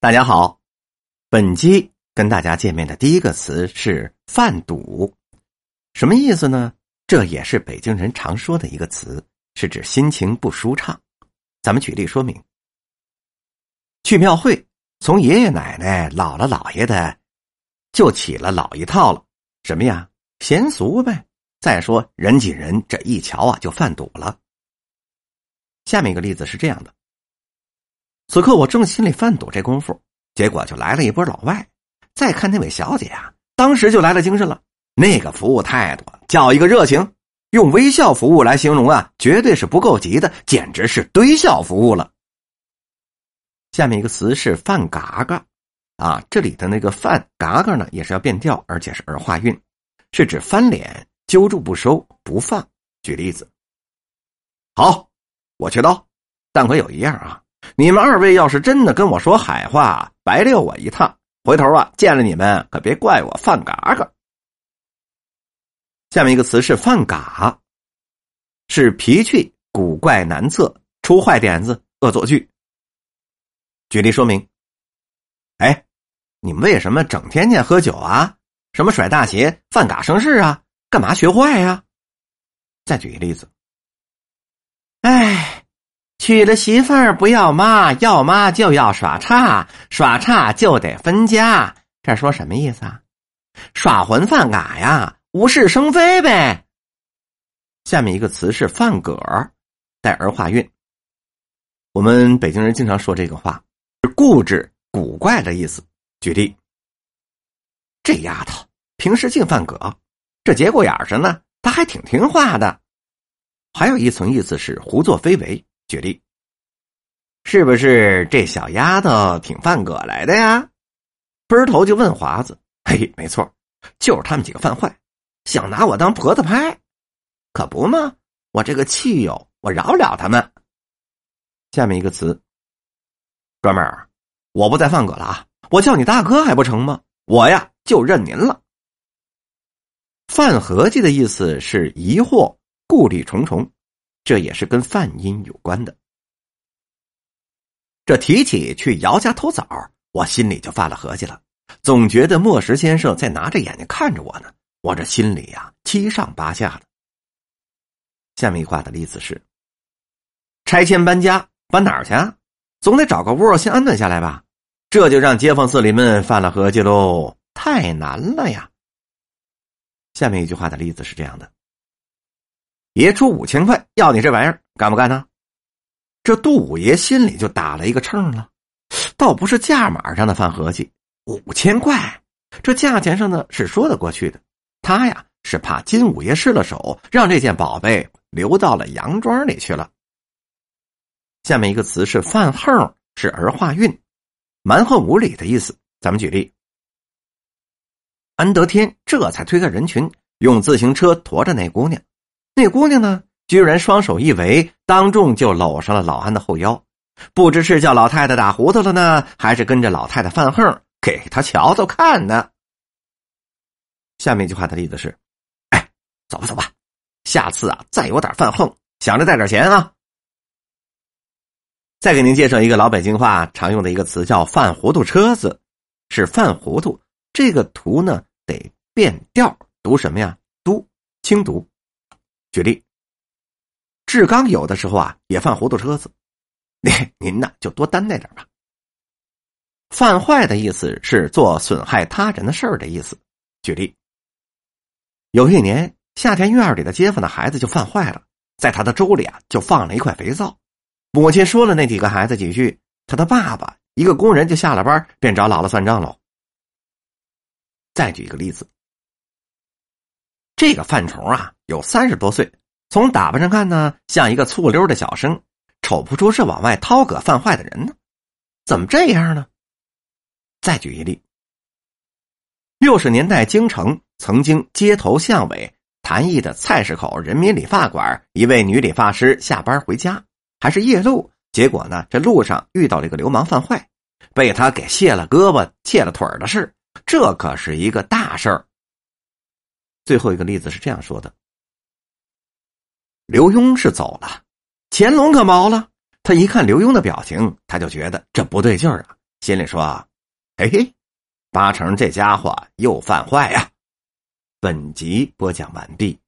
大家好，本期跟大家见面的第一个词是“饭赌”，什么意思呢？这也是北京人常说的一个词，是指心情不舒畅。咱们举例说明：去庙会，从爷爷奶奶、姥姥姥爷的，就起了老一套了，什么呀？闲俗呗。再说人挤人，这一瞧啊，就饭赌了。下面一个例子是这样的。此刻我正心里犯堵，这功夫，结果就来了一波老外。再看那位小姐啊，当时就来了精神了。那个服务态度叫一个热情，用微笑服务来形容啊，绝对是不够急的，简直是堆笑服务了。下面一个词是“饭嘎嘎”，啊，这里的那个“饭嘎嘎”呢，也是要变调，而且是儿化韵，是指翻脸、揪住不收、不放。举例子，好，我去刀，但可有一样啊。你们二位要是真的跟我说海话，白溜我一趟。回头啊，见了你们可别怪我犯嘎嘎。下面一个词是“犯嘎”，是脾气古怪难测、出坏点子、恶作剧。举例说明：哎，你们为什么整天见喝酒啊？什么甩大鞋、犯嘎生事啊？干嘛学坏呀？再举个例子：哎。娶了媳妇儿不要妈，要妈就要耍差，耍差就得分家。这说什么意思啊？耍混饭嘎呀，无事生非呗。下面一个词是“饭葛儿”，带儿化韵。我们北京人经常说这个话，是固执、古怪的意思。举例：这丫头平时净犯葛，这节骨眼上呢，她还挺听话的。还有一层意思是胡作非为。举例，是不是这小丫头挺犯葛来的呀？奔头就问华子：“嘿，没错，就是他们几个犯坏，想拿我当婆子拍，可不嘛！我这个气友，我饶不了他们。”下面一个词，哥们儿，我不再犯葛了啊！我叫你大哥还不成吗？我呀，就认您了。犯合计的意思是疑惑、顾虑重重。这也是跟饭音有关的。这提起去姚家偷枣，我心里就犯了合计了，总觉得莫石先生在拿着眼睛看着我呢，我这心里呀七上八下的。下面一话的例子是：拆迁搬家，搬哪儿去？啊？总得找个窝先安顿下来吧？这就让街坊四邻们犯了合计喽，太难了呀。下面一句话的例子是这样的。爷出五千块要你这玩意儿，干不干呢？这杜五爷心里就打了一个秤了，倒不是价码上的犯合计，五千块，这价钱上呢是说得过去的。他呀是怕金五爷失了手，让这件宝贝流到了杨庄里去了。下面一个词是“犯横”，是儿化韵，蛮横无理的意思。咱们举例，安德天这才推开人群，用自行车驮着那姑娘。那姑娘呢，居然双手一围，当众就搂上了老安的后腰，不知是叫老太太打糊涂了呢，还是跟着老太太犯横，给他瞧瞧看呢。下面一句话的例子是：“哎，走吧走吧，下次啊再有点犯横，想着带点钱啊。”再给您介绍一个老北京话常用的一个词，叫“犯糊涂车子”，是犯糊涂。这个“图呢得变调，读什么呀？都轻读。举例，志刚有的时候啊也犯糊涂车子，您您呢就多担待点吧。犯坏的意思是做损害他人的事儿的意思。举例，有一年夏天院里的街坊的孩子就犯坏了，在他的粥里啊就放了一块肥皂，母亲说了那几个孩子几句，他的爸爸一个工人就下了班便找姥姥算账喽。再举一个例子。这个范虫啊，有三十多岁，从打扮上看呢，像一个醋溜的小生，瞅不出是往外掏葛犯坏的人呢。怎么这样呢？再举一例。六十年代京城曾经街头巷尾谈艺的菜市口人民理发馆，一位女理发师下班回家，还是夜路，结果呢，这路上遇到了一个流氓犯坏，被他给卸了胳膊、切了腿的事，这可是一个大事儿。最后一个例子是这样说的：刘墉是走了，乾隆可毛了。他一看刘墉的表情，他就觉得这不对劲儿啊，心里说：“嘿嘿，八成这家伙又犯坏呀。”本集播讲完毕。